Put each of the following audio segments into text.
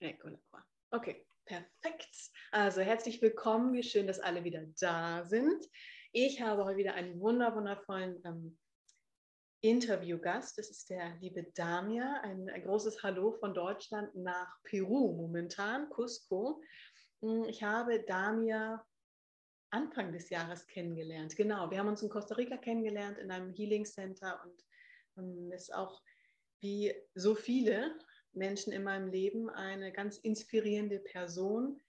Wunderbar. Okay, perfekt. Also herzlich willkommen. Wie schön, dass alle wieder da sind. Ich habe heute wieder einen wunder wundervollen ähm, Interviewgast. Das ist der liebe Damir. Ein, ein, großes Hallo von Deutschland nach Peru momentan, Cusco. Hm, ich habe Damir Anfang des Jahres kennengelernt. Genau, wir haben uns in Costa Rica kennengelernt in einem Healing Center und ähm, ist auch wie so viele Menschen in meinem Leben eine ganz inspirierende Person,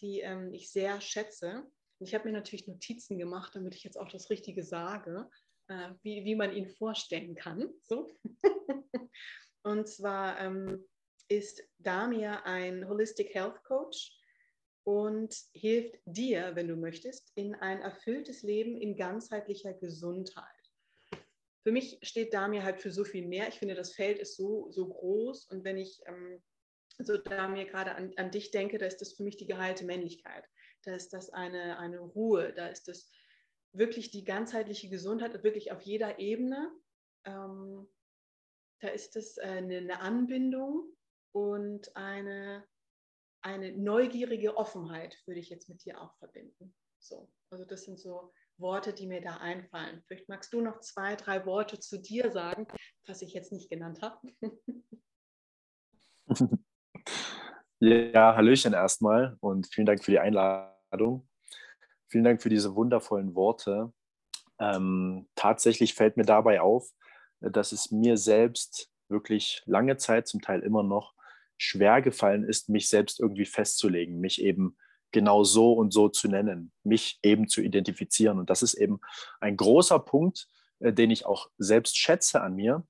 die ähm, ich sehr schätze. Und ich habe mir natürlich Notizen gemacht, damit ich jetzt auch das Richtige sage, äh, wie, wie man ihn vorstellen kann. So. und zwar ähm, ist Damir ein Holistic Health Coach und hilft dir, wenn du möchtest, in ein erfülltes Leben in ganzheitlicher Gesundheit für mich steht Damir halt für so viel mehr. Ich finde, das Feld ist so, so groß und wenn ich ähm, so Damir gerade an, an dich denke, da ist das für mich die geheilte Männlichkeit. Da ist das eine, eine Ruhe, da ist das wirklich die ganzheitliche Gesundheit, wirklich auf jeder Ebene. Ähm, da ist es eine, eine Anbindung und eine, eine neugierige Offenheit, würde ich jetzt mit dir auch verbinden. So, also das sind so Worte, die mir da einfallen. Vielleicht magst du noch zwei, drei Worte zu dir sagen, was ich jetzt nicht genannt habe. Ja, Hallöchen erstmal und vielen Dank für die Einladung. Vielen Dank für diese wundervollen Worte. Ähm, tatsächlich fällt mir dabei auf, dass es mir selbst wirklich lange Zeit, zum Teil immer noch, schwer gefallen ist, mich selbst irgendwie festzulegen, mich eben genau so und so zu nennen, mich eben zu identifizieren. Und das ist eben ein großer Punkt, äh, den ich auch selbst schätze an mir,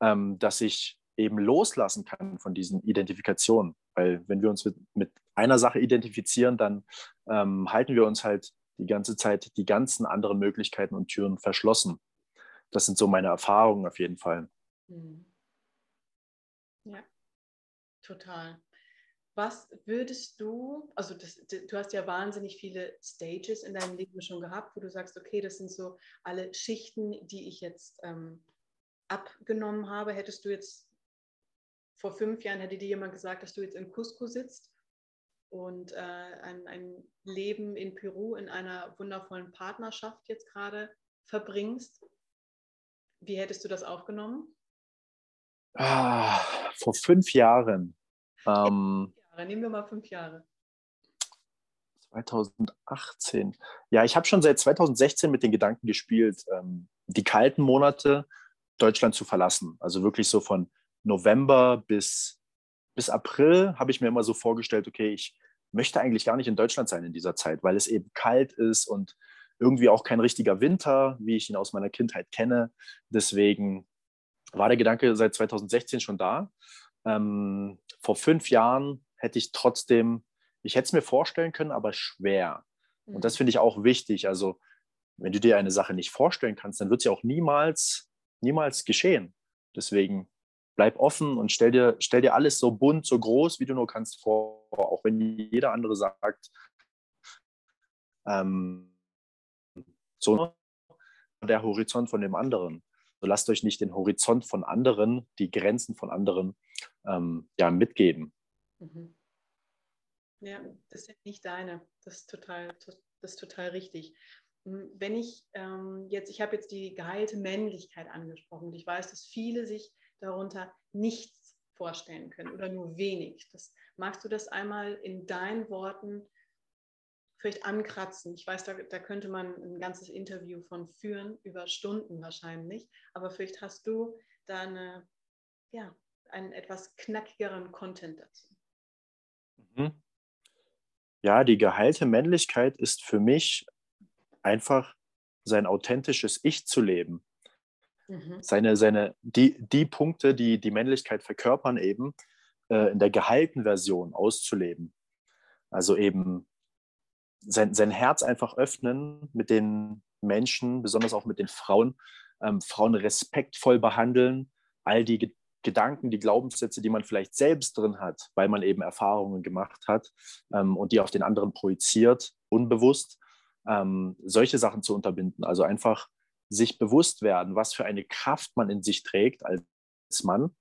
ähm, dass ich eben loslassen kann von diesen Identifikationen. Weil wenn wir uns mit, einer Sache identifizieren, dann ähm, halten wir uns halt die ganze Zeit die ganzen anderen Möglichkeiten und Türen verschlossen. Das sind so meine Erfahrungen auf jeden Fall. Hm. Ja, total. Was würdest du, also das, du hast ja wahnsinnig viele Stages in deinem Leben schon gehabt, wo du sagst, okay, das sind so alle Schichten, die ich jetzt ähm, abgenommen habe. Hättest du jetzt vor fünf Jahren, hätte dir jemand gesagt, dass du jetzt in Cusco sitzt und äh, ein, ein Leben in Peru in einer wundervollen Partnerschaft jetzt gerade verbringst, wie hättest du das aufgenommen? Ah, vor fünf Jahren. Ähm? Nehmen wir mal fünf Jahre. 2018. Ja, ich habe schon seit 2016 mit den Gedanken gespielt, ähm, die kalten Monate Deutschland zu verlassen. Also wirklich so von November bis, bis April habe ich mir immer so vorgestellt, okay, ich möchte eigentlich gar nicht in Deutschland sein in dieser Zeit, weil es eben kalt ist und irgendwie auch kein richtiger Winter, wie ich ihn aus meiner Kindheit kenne. Deswegen war der Gedanke seit 2016 schon da. Ähm, vor fünf Jahren hätte ich trotzdem, ich hätte es mir vorstellen können, aber schwer. Und das mhm. finde ich auch wichtig. Also, wenn du dir eine Sache nicht vorstellen kannst, dann wird sie auch niemals, niemals geschehen. Deswegen bleib offen und stell dir, stell dir alles so bunt, so groß, wie du nur kannst vor, auch wenn jeder andere sagt, ähm, so der Horizont von dem anderen. So lasst euch nicht den Horizont von anderen, die Grenzen von anderen ähm, ja, mitgeben. Mhm. Ja, das sind nicht deine. Das ist total, das ist total richtig. Hm, wenn ich ähm, jetzt, ich habe jetzt die geheilte Männlichkeit angesprochen. Ich weiß, dass viele sich darunter nichts vorstellen können oder nur wenig. Das, magst du das einmal in deinen Worten vielleicht ankratzen? Ich weiß, da, da könnte man ein ganzes Interview von führen, über Stunden wahrscheinlich. Aber vielleicht hast du da eine, ja, einen etwas knackigeren Content dazu. Mhm. Ja, die geheilte Männlichkeit ist für mich einfach sein authentisches Ich zu leben. Mhm. Seine, seine, die, die Punkte, die die Männlichkeit verkörpern, eben äh, in der geheilten Version auszuleben. Also eben sein, sein Herz einfach öffnen mit den Menschen, besonders auch mit den Frauen, ähm, Frauen respektvoll behandeln, all die Gedanken, die Glaubenssätze, die man vielleicht selbst drin hat, weil man eben Erfahrungen gemacht hat ähm, und die auf den anderen projiziert, unbewusst, ähm, solche Sachen zu unterbinden. Also einfach sich bewusst werden, was für eine Kraft man in sich trägt als Mann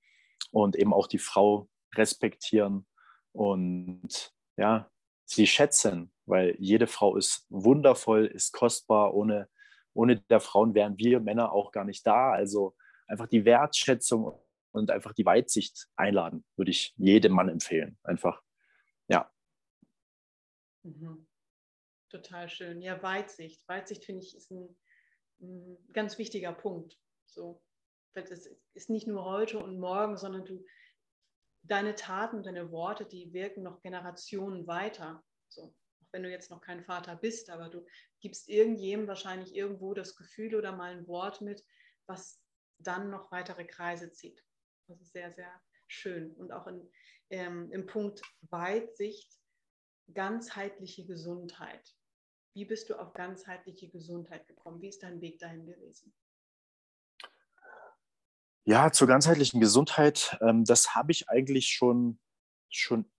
und eben auch die Frau respektieren und ja, sie schätzen, weil jede Frau ist wundervoll, ist kostbar. Ohne, ohne der Frauen wären wir Männer auch gar nicht da. Also einfach die Wertschätzung und einfach die Weitsicht einladen, würde ich jedem Mann empfehlen. Einfach, ja. Mhm. Total schön. Ja, Weitsicht. Weitsicht finde ich ist ein, ein, ganz wichtiger Punkt. So, das ist nicht nur heute und morgen, sondern du, deine Taten, deine Worte, die wirken noch Generationen weiter. So, auch wenn du jetzt noch kein Vater bist, aber du gibst irgendjemandem wahrscheinlich irgendwo das Gefühl oder mal ein Wort mit, was dann noch weitere Kreise zieht. Das ist sehr, sehr schön. Und auch in, ähm, im Punkt Weitsicht, ganzheitliche Gesundheit. Wie bist du auf ganzheitliche Gesundheit gekommen? Wie ist dein Weg dahin gewesen? Ja, zur ganzheitlichen Gesundheit, ähm, das habe ich eigentlich schon, schon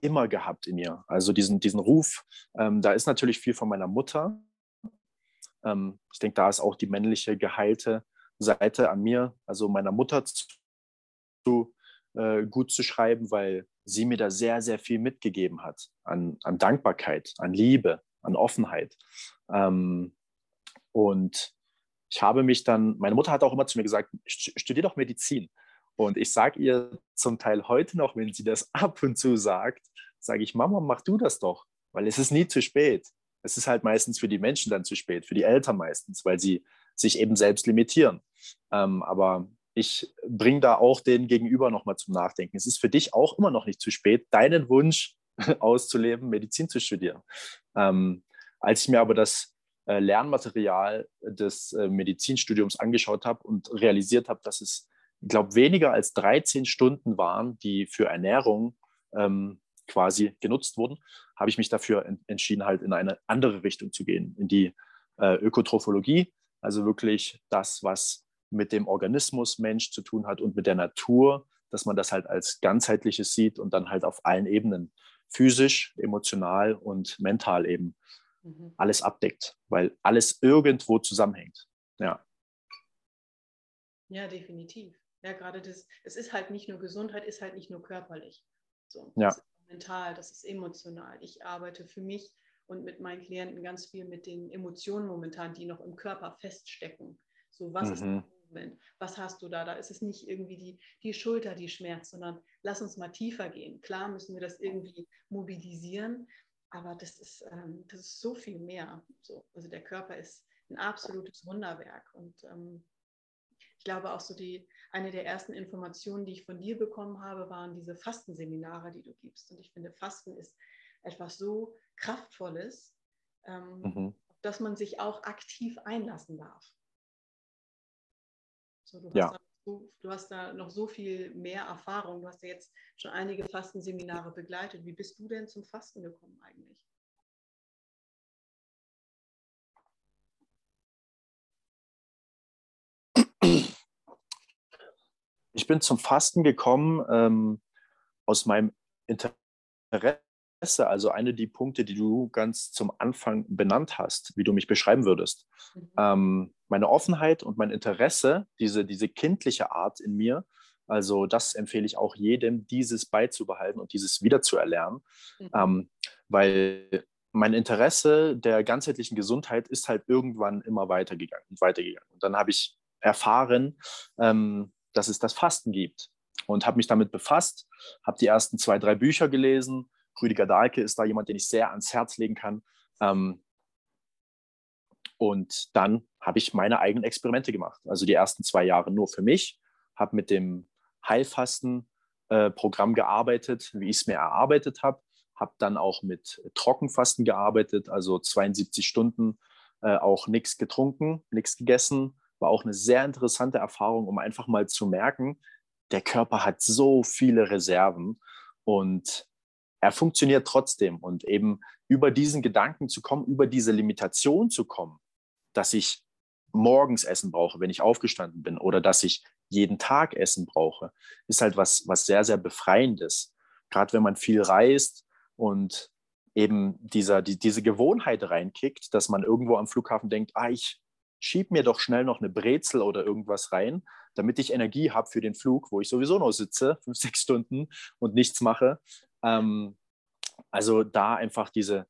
immer gehabt in mir. Also diesen, diesen Ruf, ähm, da ist natürlich viel von meiner Mutter. Ähm, ich denke, da ist auch die männliche geheilte Seite an mir, also meiner Mutter zu, äh, gut zu schreiben, weil sie mir da sehr, sehr viel mitgegeben hat an, an Dankbarkeit, an Liebe, an Offenheit. Ähm, und ich habe mich dann, meine Mutter hat auch immer zu mir gesagt, studier doch Medizin. Und ich sage ihr zum Teil heute noch, wenn sie das ab und zu sagt, sage ich, Mama, mach du das doch, weil es ist nie zu spät. Es ist halt meistens für die Menschen dann zu spät, für die Eltern meistens, weil sie sich eben selbst limitieren. Ähm, aber ich bringe da auch den Gegenüber nochmal zum Nachdenken. Es ist für dich auch immer noch nicht zu spät, deinen Wunsch auszuleben, Medizin zu studieren. Ähm, als ich mir aber das äh, Lernmaterial des äh, Medizinstudiums angeschaut habe und realisiert habe, dass es, ich glaube, weniger als 13 Stunden waren, die für Ernährung ähm, quasi genutzt wurden, habe ich mich dafür en entschieden, halt in eine andere Richtung zu gehen, in die äh, Ökotrophologie, also wirklich das, was mit dem Organismus Mensch zu tun hat und mit der Natur, dass man das halt als ganzheitliches sieht und dann halt auf allen Ebenen, physisch, emotional und mental eben mhm. alles abdeckt, weil alles irgendwo zusammenhängt. Ja. Ja, definitiv. Ja, gerade das, es ist halt nicht nur Gesundheit, ist halt nicht nur körperlich. So, ja. Das ist mental, das ist emotional. Ich arbeite für mich und mit meinen Klienten ganz viel mit den Emotionen momentan, die noch im Körper feststecken. So, was mhm. ist Moment? Was hast du da? Da ist es nicht irgendwie die, die Schulter, die schmerzt, sondern lass uns mal tiefer gehen. Klar müssen wir das irgendwie mobilisieren, aber das ist, ähm, das ist so viel mehr. So, also der Körper ist ein absolutes Wunderwerk. Und ähm, ich glaube auch so die, eine der ersten Informationen, die ich von dir bekommen habe, waren diese Fastenseminare, die du gibst. Und ich finde, Fasten ist etwas so Kraftvolles, ähm, mhm. dass man sich auch aktiv einlassen darf. So, du ja. hast so, du hast da noch so viel mehr Erfahrung. Du hast ja jetzt schon einige Fastenseminare begleitet. Wie bist du denn zum Fasten gekommen eigentlich? Ich bin zum Fasten gekommen ähm, aus meinem Interesse, also eine der Punkte, die du ganz zum Anfang benannt hast, wie du mich beschreiben würdest. Mhm. Ähm, meine Offenheit und mein Interesse, diese, diese kindliche Art in mir, also das empfehle ich auch jedem, dieses beizubehalten und dieses wiederzuerlernen, mhm. ähm, weil mein Interesse der ganzheitlichen Gesundheit ist halt irgendwann immer weitergegangen und weitergegangen. Und dann habe ich erfahren, ähm, dass es das Fasten gibt und habe mich damit befasst, habe die ersten zwei, drei Bücher gelesen. Rüdiger Dahlke ist da jemand, den ich sehr ans Herz legen kann. Ähm, und dann habe ich meine eigenen Experimente gemacht. Also die ersten zwei Jahre nur für mich, habe mit dem Heilfasten-Programm äh, gearbeitet, wie ich es mir erarbeitet habe, habe dann auch mit Trockenfasten gearbeitet, also 72 Stunden äh, auch nichts getrunken, nichts gegessen. War auch eine sehr interessante Erfahrung, um einfach mal zu merken, der Körper hat so viele Reserven und er funktioniert trotzdem. Und eben über diesen Gedanken zu kommen, über diese Limitation zu kommen, dass ich morgens Essen brauche, wenn ich aufgestanden bin, oder dass ich jeden Tag Essen brauche, ist halt was, was sehr, sehr Befreiendes. Gerade wenn man viel reist und eben dieser, die, diese Gewohnheit reinkickt, dass man irgendwo am Flughafen denkt, ah, ich schieb mir doch schnell noch eine Brezel oder irgendwas rein, damit ich Energie habe für den Flug, wo ich sowieso noch sitze, fünf, sechs Stunden und nichts mache. Ähm, also da einfach diese,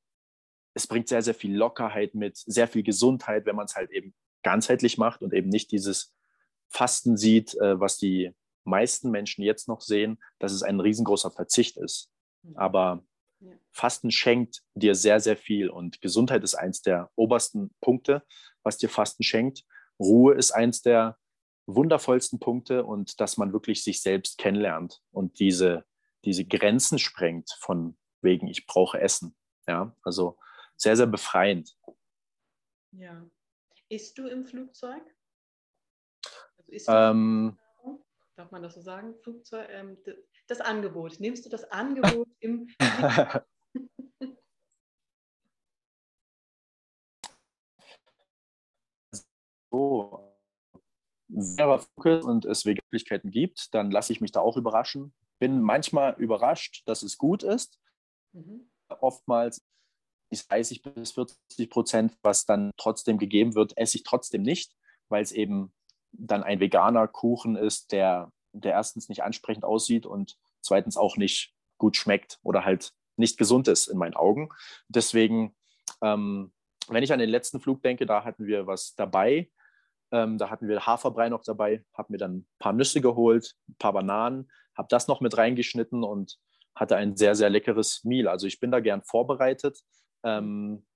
es bringt sehr, sehr viel Lockerheit mit, sehr viel Gesundheit, wenn man es halt eben ganzheitlich macht und eben nicht dieses Fasten sieht, äh, was die meisten Menschen jetzt noch sehen, dass es ein riesengroßer Verzicht ist. Mhm. Aber Fasten schenkt dir sehr, sehr viel und Gesundheit ist eins der obersten Punkte, was dir Fasten schenkt. Ruhe ist eins der wundervollsten Punkte und dass man wirklich sich selbst kennenlernt und diese, diese Grenzen sprengt von wegen, ich brauche Essen. Ja, also sehr, sehr befreiend. Ja. Isst du im Flugzeug? Also ähm, Darf man das so sagen? Flugzeug, ähm, das Angebot. Nimmst du das Angebot im so, wenn aber Fokus und es Möglichkeiten gibt, dann lasse ich mich da auch überraschen. Bin manchmal überrascht, dass es gut ist. Mhm. Oftmals ist 30 bis 40 Prozent, was dann trotzdem gegeben wird, esse ich trotzdem nicht, weil es eben dann ein veganer Kuchen ist, der, der erstens nicht ansprechend aussieht und zweitens auch nicht gut schmeckt oder halt nicht gesund ist in meinen Augen. Deswegen, ähm, wenn ich an den letzten Flug denke, da hatten wir was dabei. Ähm, da hatten wir Haferbrei noch dabei, habe mir dann ein paar Nüsse geholt, ein paar Bananen, habe das noch mit reingeschnitten und hatte ein sehr, sehr leckeres Meal. Also ich bin da gern vorbereitet, ähm,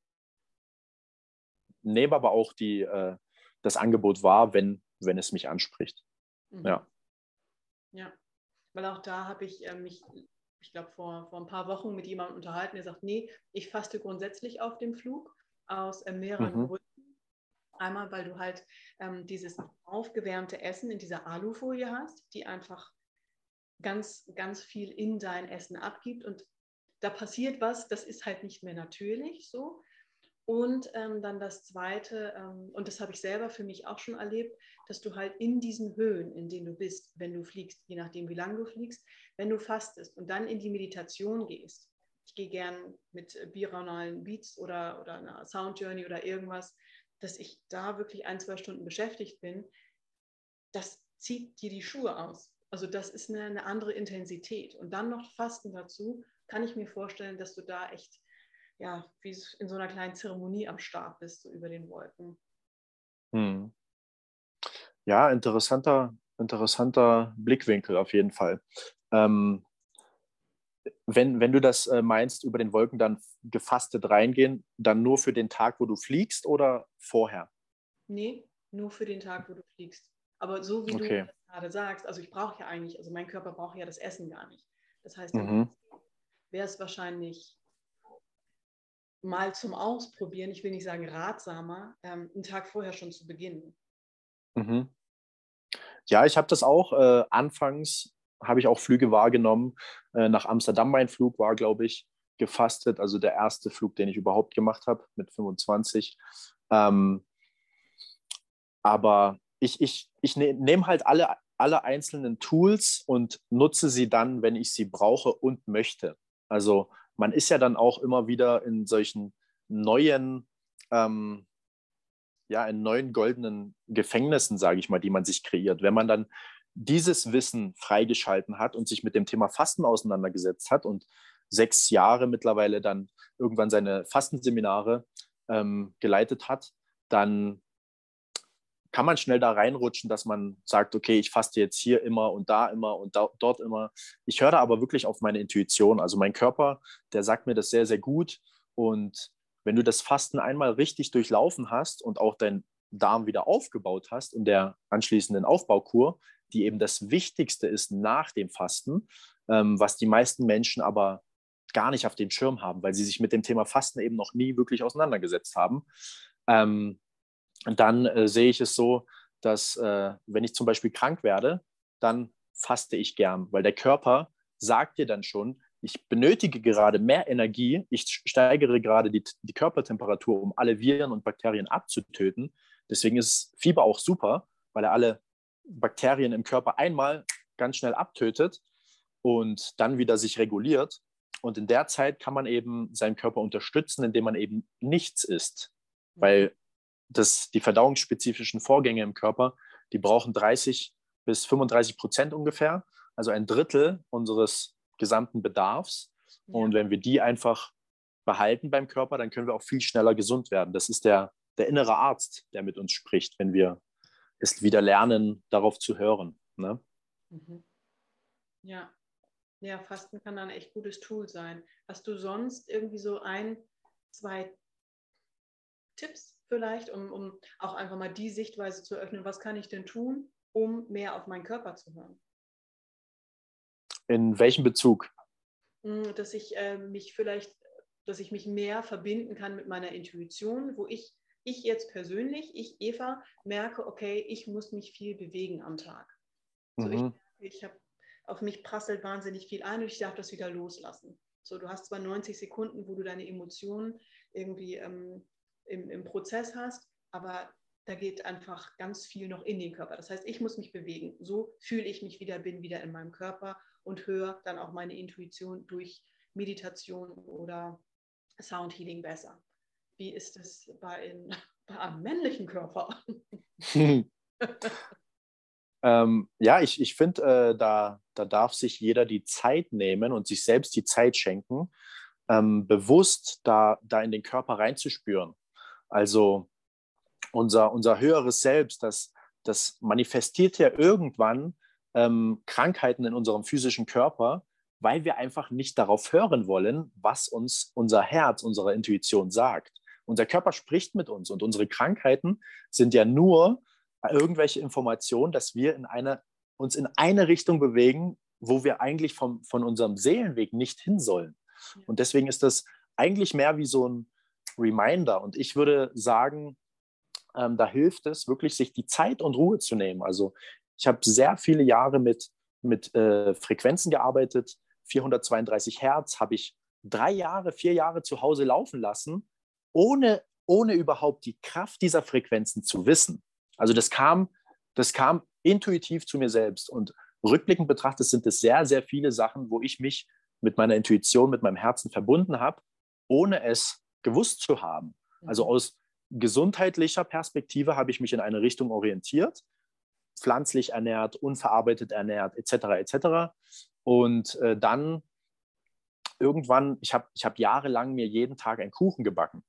nehme aber auch die, äh, das Angebot wahr, wenn, wenn es mich anspricht. Mhm. Ja. Ja, weil auch da habe ich äh, mich, ich glaube, vor, vor ein paar Wochen mit jemandem unterhalten, der sagt, nee, ich faste grundsätzlich auf dem Flug aus äh, mehreren mhm. Gründen. Einmal, weil du halt ähm, dieses aufgewärmte Essen in dieser Alufolie hast, die einfach ganz, ganz viel in dein Essen abgibt und da passiert was, das ist halt nicht mehr natürlich so. Und ähm, dann das Zweite, ähm, und das habe ich selber für mich auch schon erlebt, dass du halt in diesen Höhen, in denen du bist, wenn du fliegst, je nachdem, wie lange du fliegst, wenn du fastest und dann in die Meditation gehst. Ich gehe gern mit biraunalen Beats oder, oder einer Sound Journey oder irgendwas, dass ich da wirklich ein, zwei Stunden beschäftigt bin. Das zieht dir die Schuhe aus. Also das ist eine, eine andere Intensität. Und dann noch Fasten dazu, kann ich mir vorstellen, dass du da echt ja, wie in so einer kleinen Zeremonie am Start bist, so über den Wolken. Hm. Ja, interessanter, interessanter Blickwinkel auf jeden Fall. Ähm, wenn, wenn du das äh, meinst, über den Wolken dann gefastet reingehen, dann nur für den Tag, wo du fliegst oder vorher? Nee, nur für den Tag, wo du fliegst. Aber so wie okay. du gerade sagst, also ich brauche ja eigentlich, also mein Körper braucht ja das Essen gar nicht. Das heißt, mhm. wäre es wahrscheinlich mal zum Ausprobieren, ich will nicht sagen ratsamer, ähm, einen Tag vorher schon zu beginnen. Mhm. Ja, ich habe das auch äh, anfangs, habe ich auch Flüge wahrgenommen. Äh, nach Amsterdam mein Flug war, glaube ich, gefastet, also der erste Flug, den ich überhaupt gemacht habe mit 25. Ähm, aber ich, ich, ich ne, nehme halt alle, alle einzelnen Tools und nutze sie dann, wenn ich sie brauche und möchte. Also man ist ja dann auch immer wieder in solchen neuen, ähm, ja, in neuen goldenen Gefängnissen, sage ich mal, die man sich kreiert. Wenn man dann dieses Wissen freigeschalten hat und sich mit dem Thema Fasten auseinandergesetzt hat und sechs Jahre mittlerweile dann irgendwann seine Fastenseminare ähm, geleitet hat, dann kann man schnell da reinrutschen, dass man sagt, okay, ich faste jetzt hier immer und da immer und da, dort immer. Ich höre aber wirklich auf meine Intuition. Also mein Körper, der sagt mir das sehr, sehr gut. Und wenn du das Fasten einmal richtig durchlaufen hast und auch deinen Darm wieder aufgebaut hast in der anschließenden Aufbaukur, die eben das Wichtigste ist nach dem Fasten, ähm, was die meisten Menschen aber gar nicht auf dem Schirm haben, weil sie sich mit dem Thema Fasten eben noch nie wirklich auseinandergesetzt haben. Ähm, dann äh, sehe ich es so, dass äh, wenn ich zum Beispiel krank werde, dann faste ich gern, weil der Körper sagt dir dann schon, ich benötige gerade mehr Energie, ich steigere gerade die, die Körpertemperatur, um alle Viren und Bakterien abzutöten. Deswegen ist Fieber auch super, weil er alle Bakterien im Körper einmal ganz schnell abtötet und dann wieder sich reguliert. Und in der Zeit kann man eben seinen Körper unterstützen, indem man eben nichts isst. Weil das, die verdauungsspezifischen Vorgänge im Körper, die brauchen 30 bis 35 Prozent ungefähr, also ein Drittel unseres gesamten Bedarfs. Ja. Und wenn wir die einfach behalten beim Körper, dann können wir auch viel schneller gesund werden. Das ist der, der innere Arzt, der mit uns spricht, wenn wir es wieder lernen, darauf zu hören. Ne? Mhm. Ja. Ja, Fasten kann dann ein echt gutes Tool sein. Hast du sonst irgendwie so ein, zwei Tipps vielleicht, um, um auch einfach mal die Sichtweise zu öffnen? Was kann ich denn tun, um mehr auf meinen Körper zu hören? In welchem Bezug? Hm, dass ich äh, mich vielleicht, dass ich mich mehr verbinden kann mit meiner Intuition, wo ich, ich jetzt persönlich, ich Eva, merke, okay, ich muss mich viel bewegen am Tag. So, mhm. ich, ich habe auf mich prasselt wahnsinnig viel ein und ich darf das wieder loslassen. So, du hast zwar 90 Sekunden, wo du deine Emotionen irgendwie ähm, im, im Prozess hast, aber da geht einfach ganz viel noch in den Körper. Das heißt, ich muss mich bewegen. So fühle ich mich wieder, bin wieder in meinem Körper und höre dann auch meine Intuition durch Meditation oder Soundhealing besser. Wie ist es bei, in, bei einem männlichen Körper? Ähm, ja, ich, ich finde, äh, da, da darf sich jeder die Zeit nehmen und sich selbst die Zeit schenken, ähm, bewusst da, da in den Körper reinzuspüren. Also unser, unser höheres Selbst, das, das manifestiert ja irgendwann ähm, Krankheiten in unserem physischen Körper, weil wir einfach nicht darauf hören wollen, was uns unser Herz, unsere Intuition sagt. Unser Körper spricht mit uns und unsere Krankheiten sind ja nur irgendwelche Informationen, dass wir in eine, uns in eine Richtung bewegen, wo wir eigentlich vom, von unserem Seelenweg nicht hin sollen. Und deswegen ist das eigentlich mehr wie so ein Reminder. Und ich würde sagen, ähm, da hilft es wirklich, sich die Zeit und Ruhe zu nehmen. Also ich habe sehr viele Jahre mit, mit äh, Frequenzen gearbeitet. 432 Hertz habe ich drei Jahre, vier Jahre zu Hause laufen lassen, ohne, ohne überhaupt die Kraft dieser Frequenzen zu wissen. Also das kam, das kam intuitiv zu mir selbst. Und rückblickend betrachtet sind es sehr, sehr viele Sachen, wo ich mich mit meiner Intuition, mit meinem Herzen verbunden habe, ohne es gewusst zu haben. Also mhm. aus gesundheitlicher Perspektive habe ich mich in eine Richtung orientiert, pflanzlich ernährt, unverarbeitet ernährt, etc. etc. Und äh, dann irgendwann, ich habe ich hab jahrelang mir jeden Tag einen Kuchen gebacken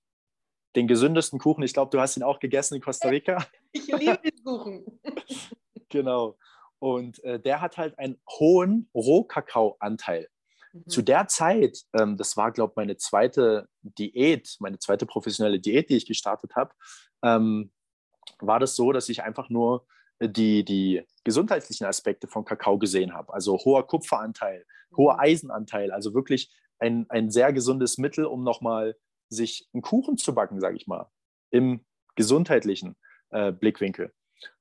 den gesündesten Kuchen. Ich glaube, du hast ihn auch gegessen in Costa Rica. Ich liebe den Kuchen. genau. Und äh, der hat halt einen hohen Rohkakao-Anteil. Mhm. Zu der Zeit, ähm, das war, glaube ich, meine zweite Diät, meine zweite professionelle Diät, die ich gestartet habe, ähm, war das so, dass ich einfach nur die, die gesundheitlichen Aspekte von Kakao gesehen habe. Also hoher Kupferanteil, hoher mhm. Eisenanteil, also wirklich ein, ein sehr gesundes Mittel, um nochmal sich einen Kuchen zu backen, sage ich mal, im gesundheitlichen äh, Blickwinkel.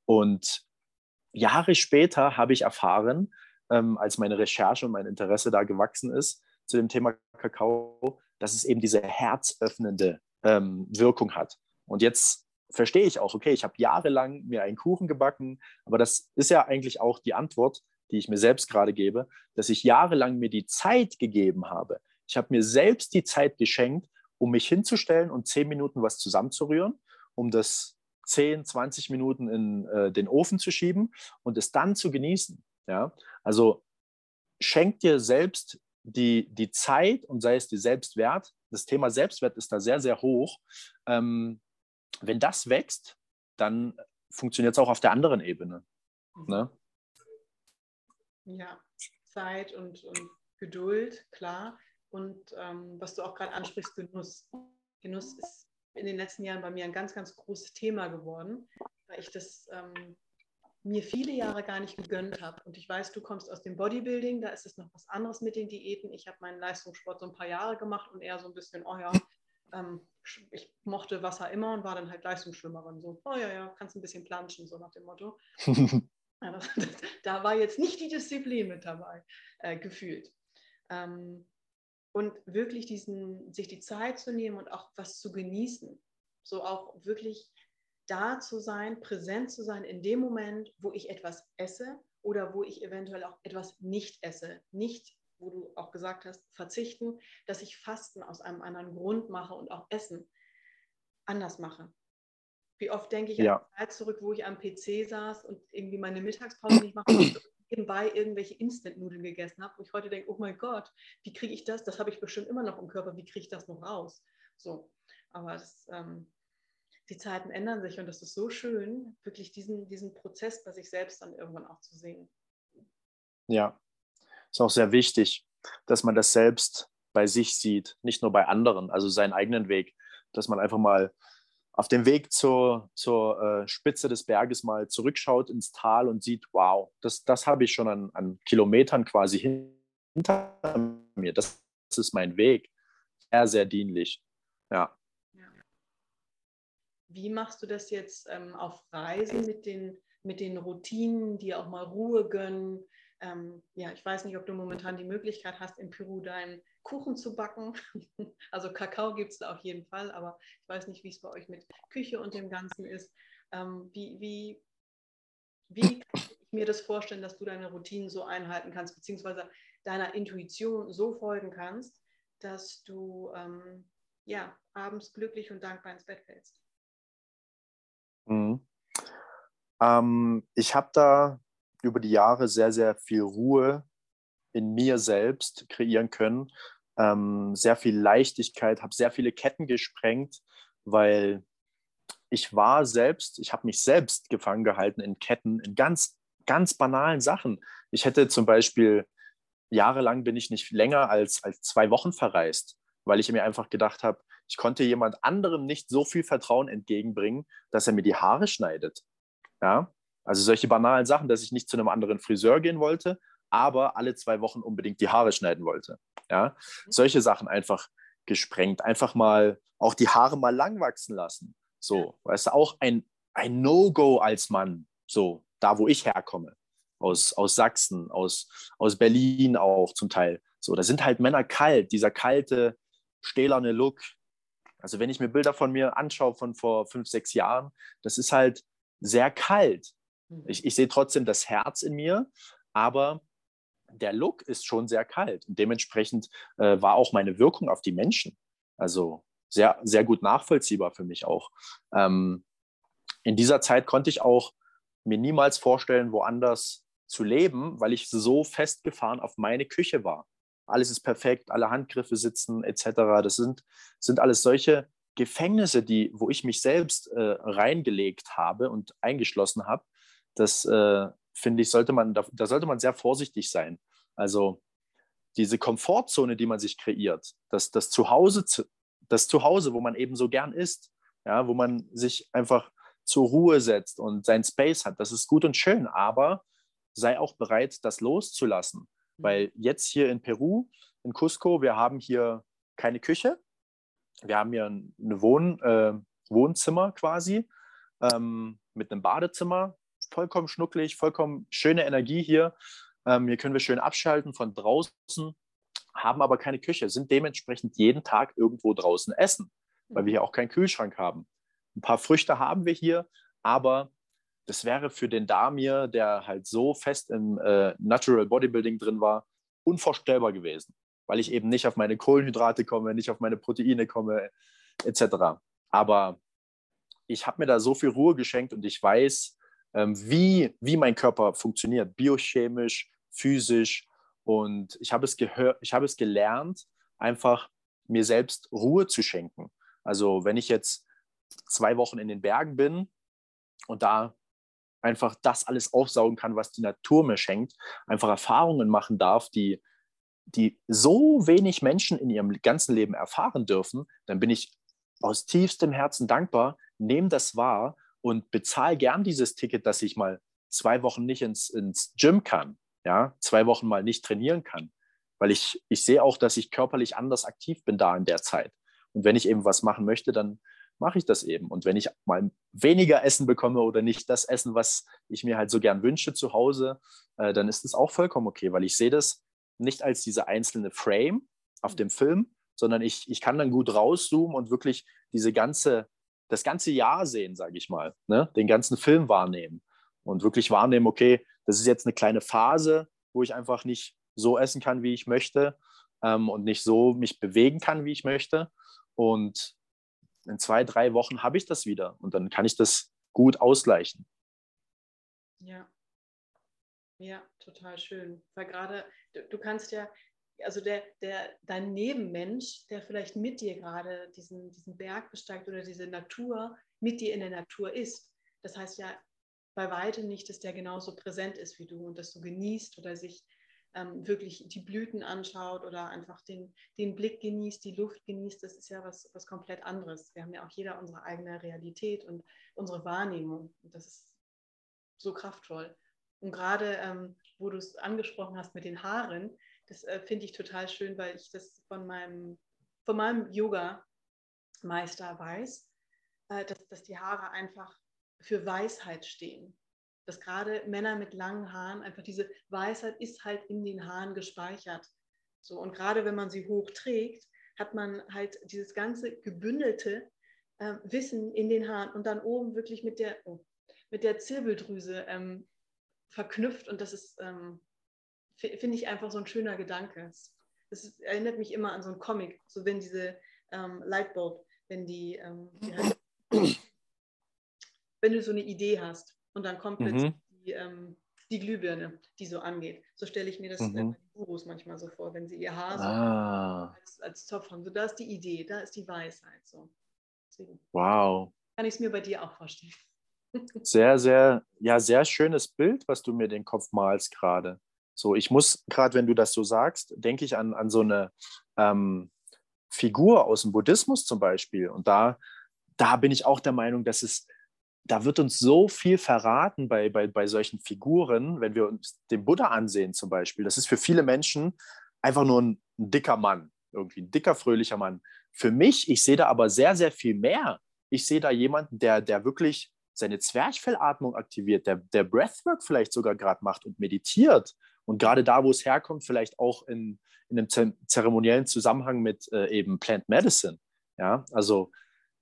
Und Jahre später habe ich erfahren, ähm, als meine Recherche und mein Interesse da gewachsen ist zu dem Thema Kakao, dass es eben diese herzöffnende ähm, Wirkung hat. Und jetzt verstehe ich auch, okay, ich habe jahrelang mir einen Kuchen gebacken, aber das ist ja eigentlich auch die Antwort, die ich mir selbst gerade gebe, dass ich jahrelang mir die Zeit gegeben habe. Ich habe mir selbst die Zeit geschenkt, um mich hinzustellen und zehn Minuten was zusammenzurühren, um das 10, 20 Minuten in äh, den Ofen zu schieben und es dann zu genießen. Ja? Also schenk dir selbst die, die Zeit und sei es dir selbst wert. Das Thema Selbstwert ist da sehr, sehr hoch. Ähm, wenn das wächst, dann funktioniert es auch auf der anderen Ebene. Ne? Ja, Zeit und, und Geduld, klar. Und ähm, was du auch gerade ansprichst, Genuss. Genuss ist in den letzten Jahren bei mir ein ganz, ganz großes Thema geworden, weil ich das ähm, mir viele Jahre gar nicht gegönnt habe. Und ich weiß, du kommst aus dem Bodybuilding, da ist es noch was anderes mit den Diäten. Ich habe meinen Leistungssport so ein paar Jahre gemacht und eher so ein bisschen, oh ja, ähm, ich mochte Wasser immer und war dann halt Leistungsschwimmerin. So, oh ja, ja, kannst ein bisschen planschen, so nach dem Motto. da war jetzt nicht die Disziplin mit dabei, äh, gefühlt. Ähm, und wirklich diesen, sich die Zeit zu nehmen und auch was zu genießen. So auch wirklich da zu sein, präsent zu sein in dem Moment, wo ich etwas esse oder wo ich eventuell auch etwas nicht esse. Nicht, wo du auch gesagt hast, verzichten, dass ich Fasten aus einem anderen Grund mache und auch Essen anders mache. Wie oft denke ich ja. an die Zeit zurück, wo ich am PC saß und irgendwie meine Mittagspause nicht machen konnte, nebenbei irgendwelche Instant-Nudeln gegessen habe, wo ich heute denke, oh mein Gott, wie kriege ich das? Das habe ich bestimmt immer noch im Körper, wie kriege ich das noch raus? So, aber das, ähm, die Zeiten ändern sich und das ist so schön, wirklich diesen, diesen Prozess bei sich selbst dann irgendwann auch zu sehen. Ja, ist auch sehr wichtig, dass man das selbst bei sich sieht, nicht nur bei anderen, also seinen eigenen Weg, dass man einfach mal auf dem Weg zur, zur äh, Spitze des Berges mal zurückschaut ins Tal und sieht, wow, das, das habe ich schon an, an Kilometern quasi hinter mir. Das, das ist mein Weg. Sehr, sehr dienlich. Ja. Wie machst du das jetzt ähm, auf Reisen mit den, mit den Routinen, die auch mal Ruhe gönnen? Ähm, ja, ich weiß nicht, ob du momentan die Möglichkeit hast, in Peru deinen Kuchen zu backen. Also Kakao gibt es da auf jeden Fall, aber ich weiß nicht, wie es bei euch mit Küche und dem Ganzen ist. Ähm, wie, wie, wie kann ich mir das vorstellen, dass du deine Routinen so einhalten kannst, beziehungsweise deiner Intuition so folgen kannst, dass du ähm, ja, abends glücklich und dankbar ins Bett fällst? Mhm. Ähm, ich habe da über die Jahre sehr, sehr viel Ruhe in mir selbst kreieren können. Ähm, sehr viel Leichtigkeit, habe sehr viele Ketten gesprengt, weil ich war selbst, ich habe mich selbst gefangen gehalten in Ketten, in ganz, ganz banalen Sachen. Ich hätte zum Beispiel, jahrelang bin ich nicht länger als, als zwei Wochen verreist, weil ich mir einfach gedacht habe, ich konnte jemand anderem nicht so viel Vertrauen entgegenbringen, dass er mir die Haare schneidet. Ja, also solche banalen Sachen, dass ich nicht zu einem anderen Friseur gehen wollte, aber alle zwei Wochen unbedingt die Haare schneiden wollte. Ja, mhm. solche Sachen einfach gesprengt. Einfach mal auch die Haare mal lang wachsen lassen. So, weißt du, auch ein, ein No-Go als Mann. So, da wo ich herkomme. Aus, aus Sachsen, aus, aus Berlin auch zum Teil. So, da sind halt Männer kalt, dieser kalte, stählerne Look. Also wenn ich mir Bilder von mir anschaue von vor fünf, sechs Jahren, das ist halt sehr kalt. Mhm. Ich, ich sehe trotzdem das Herz in mir, aber der Look ist schon sehr kalt. Und dementsprechend äh, war auch meine Wirkung auf die Menschen. Also sehr, sehr gut nachvollziehbar für mich auch. Ähm, in dieser Zeit konnte ich auch mir niemals vorstellen, woanders zu leben, weil ich so festgefahren auf meine Küche war. Alles ist perfekt, alle Handgriffe sitzen etc. Das sind, sind alles solche Gefängnisse, die, wo ich mich selbst äh, reingelegt habe und eingeschlossen habe, das äh, finde ich, sollte man, da, da, sollte man sehr vorsichtig sein. Also diese Komfortzone, die man sich kreiert, das, das Zuhause, das Zuhause, wo man eben so gern ist, ja, wo man sich einfach zur Ruhe setzt und sein Space hat, das ist gut und schön, aber sei auch bereit, das loszulassen. Mhm. Weil jetzt hier in Peru, in Cusco, wir haben hier keine Küche, wir haben hier ein Wohn, äh, Wohnzimmer quasi ähm, mit einem Badezimmer, vollkommen schnucklig, vollkommen schöne Energie hier. Ähm, hier können wir schön abschalten von draußen, haben aber keine Küche, sind dementsprechend jeden Tag irgendwo draußen essen, weil wir hier auch keinen Kühlschrank haben. Ein paar Früchte haben wir hier, aber das wäre für den Damir, der halt so fest im äh, Natural Bodybuilding drin war, unvorstellbar gewesen, weil ich eben nicht auf meine Kohlenhydrate komme, nicht auf meine Proteine komme, etc. Aber ich habe mir da so viel Ruhe geschenkt und ich weiß, ähm, wie, wie mein Körper funktioniert, biochemisch, physisch. Und ich habe es, gehör, ich habe es gelernt, einfach mir selbst Ruhe zu schenken. Also wenn ich jetzt zwei Wochen in den Bergen bin und da einfach das alles aufsaugen kann, was die Natur mir schenkt, einfach Erfahrungen machen darf, die, die so wenig Menschen in ihrem ganzen Leben erfahren dürfen, dann bin ich aus tiefstem Herzen dankbar, nehme das wahr und bezahle gern dieses Ticket, dass ich mal zwei Wochen nicht ins, ins Gym kann, ja, zwei Wochen mal nicht trainieren kann, weil ich, ich sehe auch, dass ich körperlich anders aktiv bin da in der Zeit. Und wenn ich eben was machen möchte, dann mache ich das eben. Und wenn ich mal weniger Essen bekomme oder nicht das Essen, was ich mir halt so gern wünsche zu Hause, äh, dann ist das auch vollkommen okay, weil ich sehe das nicht als diese einzelne Frame auf dem Film, sondern ich, ich kann dann gut rauszoomen und wirklich diese ganze das ganze Jahr sehen, sage ich mal, ne? den ganzen Film wahrnehmen und wirklich wahrnehmen, okay, das ist jetzt eine kleine Phase, wo ich einfach nicht so essen kann, wie ich möchte ähm, und nicht so mich bewegen kann, wie ich möchte. Und in zwei, drei Wochen habe ich das wieder und dann kann ich das gut ausgleichen. Ja. Ja, total schön. Weil gerade, du, du kannst ja, also der, der, dein Nebenmensch, der vielleicht mit dir gerade diesen, diesen Berg besteigt oder diese Natur mit dir in der Natur ist. Das heißt ja bei weitem nicht, dass der genauso präsent ist wie du und dass du genießt oder sich ähm, wirklich die Blüten anschaut oder einfach den, den Blick genießt, die Luft genießt. Das ist ja was, was komplett anderes. Wir haben ja auch jeder unsere eigene Realität und unsere Wahrnehmung. Und das ist so kraftvoll. Und gerade, ähm, wo du es angesprochen hast mit den Haaren, das äh, finde ich total schön, weil ich das von meinem, von meinem Yoga-Meister weiß, äh, dass, dass die Haare einfach für Weisheit stehen. Dass gerade Männer mit langen Haaren, einfach diese Weisheit ist halt in den Haaren gespeichert. So, und gerade wenn man sie hoch trägt, hat man halt dieses ganze gebündelte äh, Wissen in den Haaren und dann oben wirklich mit der, oh, mit der Zirbeldrüse ähm, verknüpft. Und das ist, ähm, finde ich einfach so ein schöner Gedanke. Ist, erinnert mich immer an so einen Comic, so wenn diese ähm, Lightbulb, wenn die, ähm, die halt, wenn du so eine Idee hast und dann kommt mhm. die, ähm, die Glühbirne, die so angeht. So stelle ich mir das mhm. bei Gurus manchmal so vor, wenn sie ihr Haar so ah. als, als Zopf haben. So, da ist die Idee, da ist die Weisheit. So. Deswegen wow. Kann ich es mir bei dir auch vorstellen. Sehr, sehr, ja, sehr schönes Bild, was du mir den Kopf malst gerade. So, ich muss, gerade wenn du das so sagst, denke ich an, an so eine ähm, Figur aus dem Buddhismus zum Beispiel. Und da, da bin ich auch der Meinung, dass es, da wird uns so viel verraten bei, bei, bei solchen Figuren, wenn wir uns den Buddha ansehen zum Beispiel. Das ist für viele Menschen einfach nur ein, ein dicker Mann, irgendwie ein dicker, fröhlicher Mann. Für mich, ich sehe da aber sehr, sehr viel mehr. Ich sehe da jemanden, der, der wirklich seine Zwerchfellatmung aktiviert, der, der Breathwork vielleicht sogar gerade macht und meditiert und gerade da, wo es herkommt, vielleicht auch in, in einem zeremoniellen Zusammenhang mit äh, eben Plant Medicine. Ja, also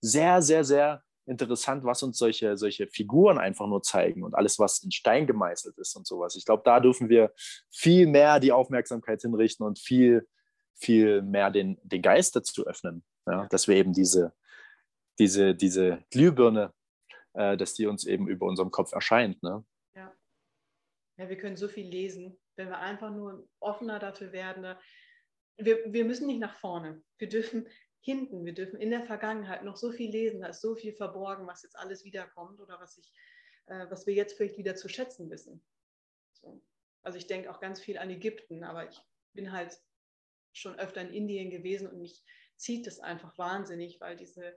sehr, sehr, sehr interessant, was uns solche, solche Figuren einfach nur zeigen und alles, was in Stein gemeißelt ist und sowas. Ich glaube, da dürfen wir viel mehr die Aufmerksamkeit hinrichten und viel, viel mehr den, den Geist dazu öffnen, ja? dass wir eben diese, diese, diese Glühbirne äh, dass die uns eben über unserem Kopf erscheint. Ne? Ja. ja, wir können so viel lesen, wenn wir einfach nur offener dafür werden. Wir, wir müssen nicht nach vorne. Wir dürfen hinten, wir dürfen in der Vergangenheit noch so viel lesen. Da ist so viel verborgen, was jetzt alles wiederkommt oder was, ich, äh, was wir jetzt vielleicht wieder zu schätzen wissen. So. Also ich denke auch ganz viel an Ägypten, aber ich bin halt schon öfter in Indien gewesen und mich zieht es einfach wahnsinnig, weil diese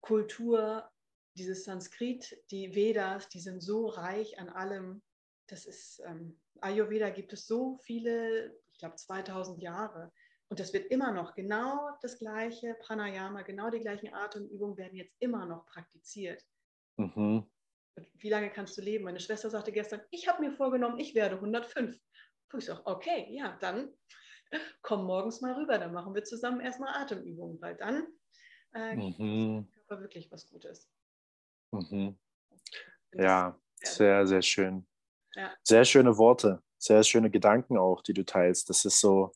Kultur dieses Sanskrit, die Vedas, die sind so reich an allem. Das ist, ähm, Ayurveda gibt es so viele, ich glaube 2000 Jahre. Und das wird immer noch genau das gleiche Pranayama, genau die gleichen Atemübungen werden jetzt immer noch praktiziert. Mhm. Wie lange kannst du leben? Meine Schwester sagte gestern, ich habe mir vorgenommen, ich werde 105. Und ich sage, okay, ja, dann komm morgens mal rüber, dann machen wir zusammen erstmal Atemübungen, weil dann äh, mhm. Körper wirklich was Gutes. Mhm. Ja, sehr, sehr schön. Ja. Sehr schöne Worte, sehr schöne Gedanken auch, die du teilst. Das ist so,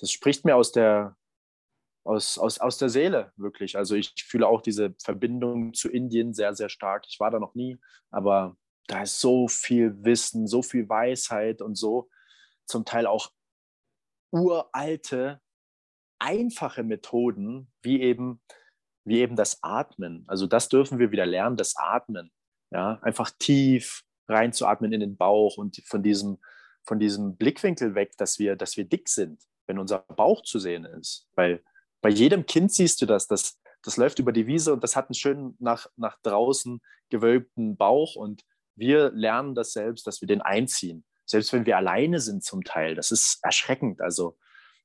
das spricht mir aus der, aus, aus, aus der Seele wirklich. Also ich fühle auch diese Verbindung zu Indien sehr, sehr stark. Ich war da noch nie, aber da ist so viel Wissen, so viel Weisheit und so zum Teil auch uralte, einfache Methoden, wie eben wie eben das Atmen. Also das dürfen wir wieder lernen, das Atmen. Ja, einfach tief reinzuatmen in den Bauch und von diesem, von diesem Blickwinkel weg, dass wir, dass wir dick sind, wenn unser Bauch zu sehen ist. Weil bei jedem Kind siehst du das, das, das läuft über die Wiese und das hat einen schönen nach, nach draußen gewölbten Bauch und wir lernen das selbst, dass wir den einziehen. Selbst wenn wir alleine sind zum Teil. Das ist erschreckend. Also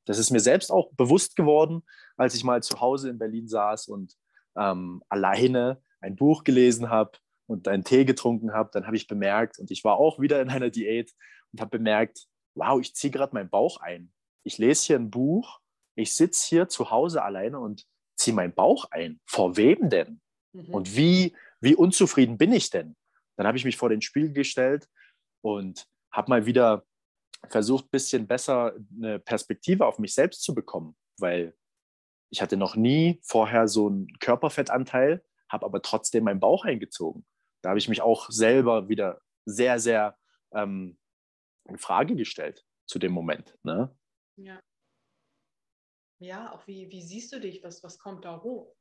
das ist mir selbst auch bewusst geworden, als ich mal zu Hause in Berlin saß und ähm, alleine ein Buch gelesen habe und einen Tee getrunken habe. Dann habe ich bemerkt, und ich war auch wieder in einer Diät und habe bemerkt, wow, ich ziehe gerade meinen Bauch ein. Ich lese hier ein Buch, ich sitze hier zu Hause alleine und ziehe meinen Bauch ein. Vor wem denn? Mhm. Und wie, wie unzufrieden bin ich denn? Dann habe ich mich vor den Spiegel gestellt und habe mal wieder versucht, ein bisschen besser eine Perspektive auf mich selbst zu bekommen, weil ich hatte noch nie vorher so einen Körperfettanteil, habe aber trotzdem meinen Bauch eingezogen. Da habe ich mich auch selber wieder sehr, sehr ähm, in Frage gestellt zu dem Moment. Ne? Ja. Ja, auch wie, wie siehst du dich? Was, was kommt da hoch?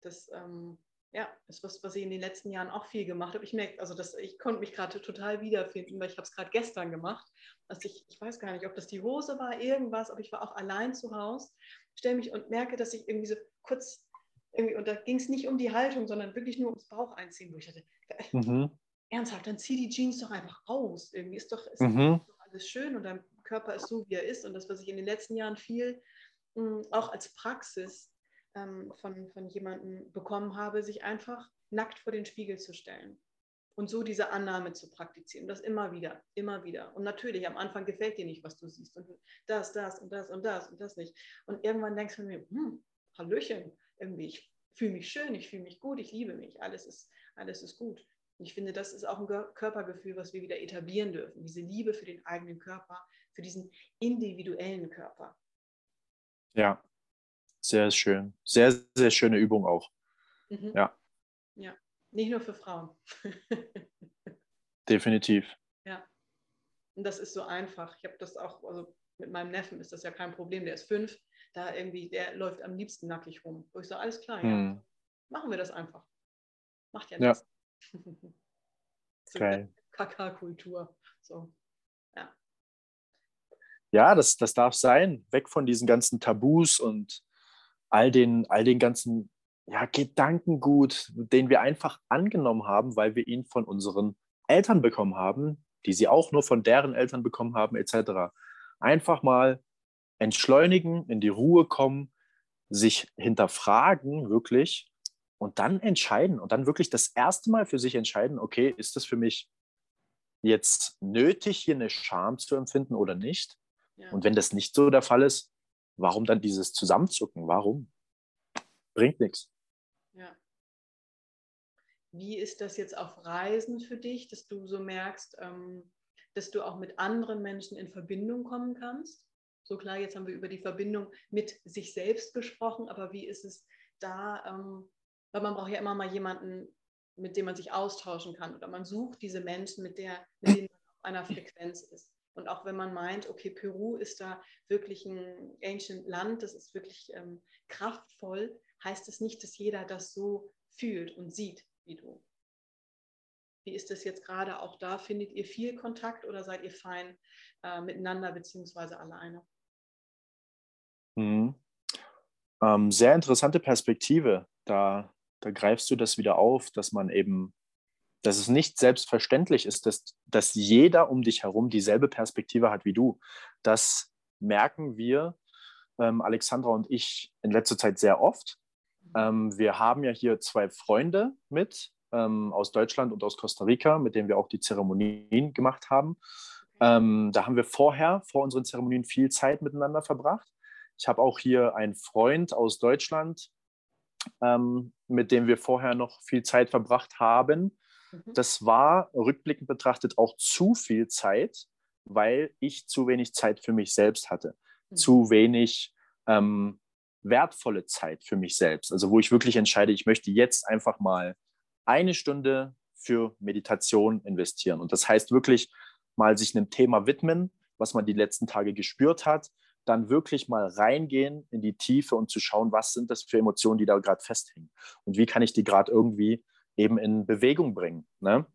Das ähm, ja, ist was, was ich in den letzten Jahren auch viel gemacht habe. Ich merke, also das, ich konnte mich gerade total wiederfinden, weil ich habe es gerade gestern gemacht. Also ich, ich weiß gar nicht, ob das die Hose war, irgendwas, aber ich war auch allein zu Hause, stelle mich und merke, dass ich irgendwie so kurz irgendwie, und da ging es nicht um die Haltung, sondern wirklich nur ums Bauch einziehen, wo ich hatte, mhm. ernsthaft, dann zieh die Jeans doch einfach aus. Irgendwie ist doch, ist mhm. doch alles schön und dein Körper ist so, wie er ist. Und das, was ich in den letzten Jahren viel mh, hm, auch als Praxis ähm, von, von jemandem bekommen habe, sich einfach nackt vor den Spiegel zu stellen und so diese Annahme zu praktizieren. Das immer wieder, immer wieder. Und natürlich, am Anfang gefällt dir nicht, was du siehst. Und das, das und das und das und das nicht. Und irgendwann denkst du mir, hm, Hallöchen, irgendwie, ich fühle mich schön, ich fühle mich gut, ich liebe mich, alles ist, alles ist gut. Und ich finde, das ist auch ein Körpergefühl, was wir wieder etablieren dürfen. Diese Liebe für den eigenen Körper, für diesen individuellen Körper. Ja, sehr schön. Sehr, sehr schöne Übung auch. Mhm. Ja. Ja, nicht nur für Frauen. Definitiv. Ja. Und das ist so einfach. Ich habe das auch, also mit meinem Neffen ist das ja kein Problem. Der ist fünf, da irgendwie, der läuft am liebsten nackig rum. Wo ich so, alles klar, hm. ja. Machen wir das einfach. Macht ja nichts. Ja. so Geil. Kaka-Kultur. So. Ja. Das, das darf sein. Weg von diesen ganzen Tabus und all den, all den ganzen ja, Gedankengut, den wir einfach angenommen haben, weil wir ihn von unseren Eltern bekommen haben, die sie auch nur von deren Eltern bekommen haben, etc. Einfach mal entschleunigen, in die Ruhe kommen, sich hinterfragen wirklich und dann entscheiden und dann wirklich das erste Mal für sich entscheiden, okay, ist das für mich jetzt nötig, hier eine Scham zu empfinden oder nicht? Ja. Und wenn das nicht so der Fall ist, warum dann dieses Zusammenzucken? Warum? Bringt nichts. Ja. Wie ist das jetzt auf Reisen für dich, dass du so merkst, ähm, dass du auch mit anderen Menschen in Verbindung kommen kannst? So klar, jetzt haben wir über die Verbindung mit sich selbst gesprochen, aber wie ist es da? Ähm, weil man braucht ja immer mal jemanden, mit dem man sich austauschen kann oder man sucht diese Menschen, mit, der, mit denen man auf einer Frequenz ist. Und auch wenn man meint, okay, Peru ist da wirklich ein ancient Land, das ist wirklich ähm, kraftvoll, heißt es nicht, dass jeder das so fühlt und sieht wie du. Wie ist das jetzt gerade auch da? Findet ihr viel Kontakt oder seid ihr fein äh, miteinander beziehungsweise alleine? Mhm. Ähm, sehr interessante Perspektive. Da, da greifst du das wieder auf, dass man eben dass es nicht selbstverständlich ist, dass, dass jeder um dich herum dieselbe Perspektive hat wie du. Das merken wir, ähm, Alexandra und ich, in letzter Zeit sehr oft. Ähm, wir haben ja hier zwei Freunde mit ähm, aus Deutschland und aus Costa Rica, mit denen wir auch die Zeremonien gemacht haben. Ähm, da haben wir vorher, vor unseren Zeremonien, viel Zeit miteinander verbracht. Ich habe auch hier einen Freund aus Deutschland, ähm, mit dem wir vorher noch viel Zeit verbracht haben. Mhm. Das war rückblickend betrachtet auch zu viel Zeit, weil ich zu wenig Zeit für mich selbst hatte. Mhm. Zu wenig ähm, wertvolle Zeit für mich selbst. Also wo ich wirklich entscheide, ich möchte jetzt einfach mal eine Stunde für Meditation investieren. Und das heißt wirklich mal sich einem Thema widmen, was man die letzten Tage gespürt hat, dann wirklich mal reingehen in die Tiefe und zu schauen, was sind das für Emotionen, die da gerade festhängen und wie kann ich die gerade irgendwie eben in Bewegung bringen. Ne?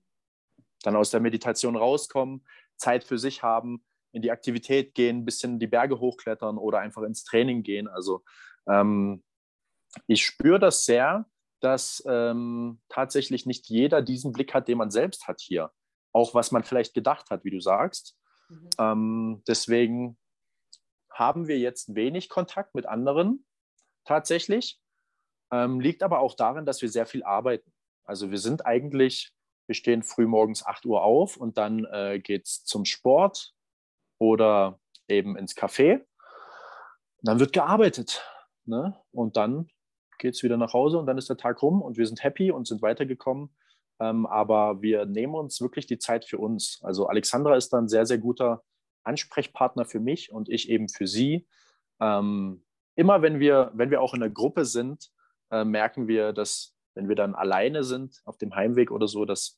Dann aus der Meditation rauskommen, Zeit für sich haben, in die Aktivität gehen, ein bisschen die Berge hochklettern oder einfach ins Training gehen. Also ähm, ich spüre das sehr, dass ähm, tatsächlich nicht jeder diesen Blick hat, den man selbst hat hier. Auch was man vielleicht gedacht hat, wie du sagst. Mhm. Ähm, deswegen haben wir jetzt wenig Kontakt mit anderen tatsächlich. Ähm, liegt aber auch darin, dass wir sehr viel arbeiten. Also wir sind eigentlich, wir stehen früh morgens 8 Uhr auf und dann äh, geht es zum Sport oder eben ins Café. Und dann wird gearbeitet. Ne? Und dann geht es wieder nach Hause und dann ist der Tag rum und wir sind happy und sind weitergekommen. Ähm, aber wir nehmen uns wirklich die Zeit für uns. Also Alexandra ist dann sehr, sehr guter Ansprechpartner für mich und ich eben für sie. Ähm, immer wenn wir, wenn wir auch in der Gruppe sind, äh, merken wir, dass wenn wir dann alleine sind auf dem Heimweg oder so, dass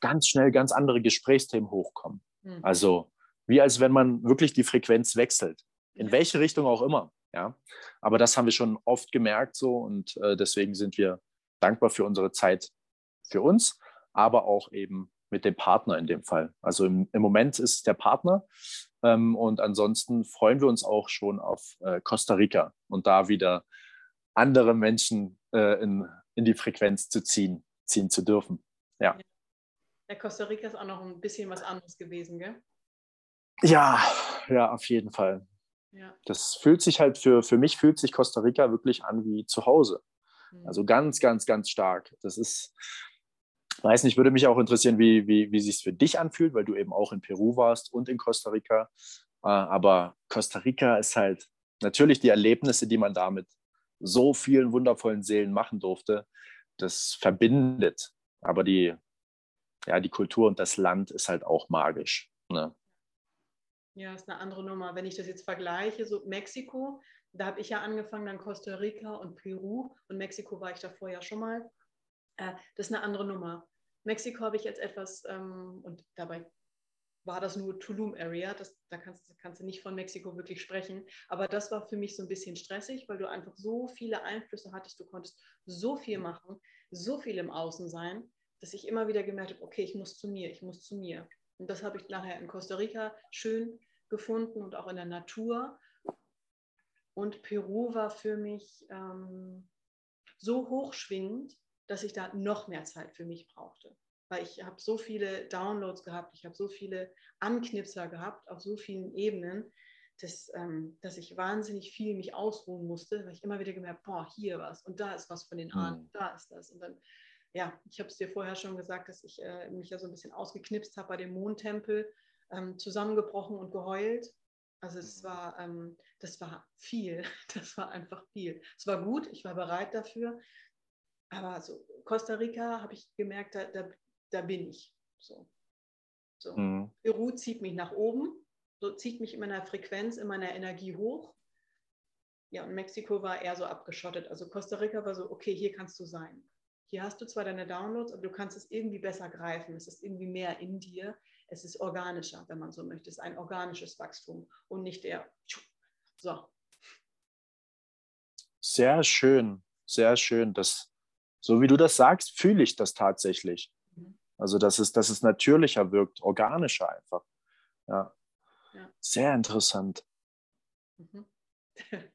ganz schnell ganz andere Gesprächsthemen hochkommen. Mhm. Also wie als wenn man wirklich die Frequenz wechselt. In welche Richtung auch immer. Ja, aber das haben wir schon oft gemerkt so und äh, deswegen sind wir dankbar für unsere Zeit für uns, aber auch eben mit dem Partner in dem Fall. Also im, im Moment ist es der Partner ähm, und ansonsten freuen wir uns auch schon auf äh, Costa Rica und da wieder andere Menschen äh, in, in die Frequenz zu ziehen, ziehen zu dürfen. Ja. ja. Costa Rica ist auch noch ein bisschen was anderes gewesen, gell? Ja, ja, auf jeden Fall. Ja. Das fühlt sich halt für, für mich fühlt sich Costa Rica wirklich an wie zu Hause. Mhm. Also ganz, ganz, ganz stark. Das ist, weiß nicht, würde mich auch interessieren, wie, wie, wie sich es für dich anfühlt, weil du eben auch in Peru warst und in Costa Rica. Äh, aber Costa Rica ist halt natürlich die Erlebnisse, die man da mit so vielen wundervollen Seelen machen durfte, das verbindet. Aber die, ja, die Kultur und das Land ist halt auch magisch. Ne? Ja, ist eine andere Nummer. Wenn ich das jetzt vergleiche, so Mexiko, da habe ich ja angefangen, dann Costa Rica und Peru und Mexiko war ich davor ja schon mal. Äh, das ist eine andere Nummer. Mexiko habe ich jetzt etwas, ähm, und dabei war das nur Tulum Area, das, da kannst, kannst, du nicht von Mexiko wirklich sprechen, aber das war für mich so ein bisschen stressig, weil du einfach so viele Einflüsse hattest, du konntest so viel machen, so viel im Außen sein, dass ich immer wieder gemerkt habe, okay, ich muss zu mir, ich muss zu mir. Und das habe ich nachher in Costa Rica schön gefunden und auch in der Natur. Und Peru war für mich ähm, so hochschwingend, dass ich da noch mehr Zeit für mich brauchte. Weil ich habe so viele Downloads gehabt, ich habe so viele Anknipser gehabt auf so vielen Ebenen, dass, ähm, dass ich wahnsinnig viel mich ausruhen musste, weil ich immer wieder gemerkt, boah, hier was und da ist was von den Ahnen, mhm. da ist das. Und dann ja, ich habe es dir vorher schon gesagt, dass ich äh, mich ja so ein bisschen ausgeknipst habe bei dem Mondtempel, ähm, zusammengebrochen und geheult. Also es mhm. war, ähm, das war viel, das war einfach viel. Es war gut, ich war bereit dafür, aber so Costa Rica habe ich gemerkt, da, da, da bin ich. So. So. Mhm. Peru zieht mich nach oben, so zieht mich in meiner Frequenz, in meiner Energie hoch. Ja, und Mexiko war eher so abgeschottet. Also Costa Rica war so, okay, hier kannst du sein hier hast du zwar deine Downloads, aber du kannst es irgendwie besser greifen. Es ist irgendwie mehr in dir. Es ist organischer, wenn man so möchte. Es ist ein organisches Wachstum und nicht der. So. Sehr schön, sehr schön. Das, so wie du das sagst, fühle ich das tatsächlich. Also, dass es, dass es natürlicher wirkt, organischer einfach. Ja. ja. Sehr interessant. Mhm.